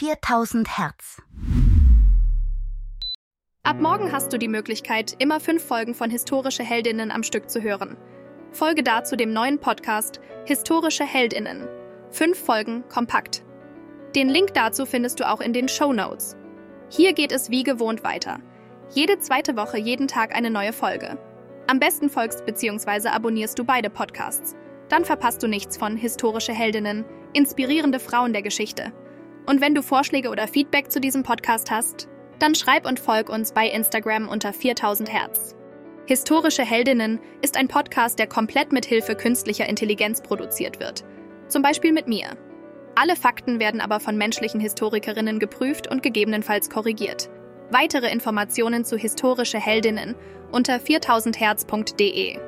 4000 Hertz. Ab morgen hast du die Möglichkeit, immer fünf Folgen von Historische Heldinnen am Stück zu hören. Folge dazu dem neuen Podcast Historische Heldinnen. Fünf Folgen kompakt. Den Link dazu findest du auch in den Show Notes. Hier geht es wie gewohnt weiter. Jede zweite Woche jeden Tag eine neue Folge. Am besten folgst bzw. abonnierst du beide Podcasts. Dann verpasst du nichts von Historische Heldinnen, inspirierende Frauen der Geschichte. Und wenn du Vorschläge oder Feedback zu diesem Podcast hast, dann schreib und folg uns bei Instagram unter 4000 Hertz. Historische Heldinnen ist ein Podcast, der komplett mit Hilfe künstlicher Intelligenz produziert wird. Zum Beispiel mit mir. Alle Fakten werden aber von menschlichen Historikerinnen geprüft und gegebenenfalls korrigiert. Weitere Informationen zu historische Heldinnen unter 4000herz.de.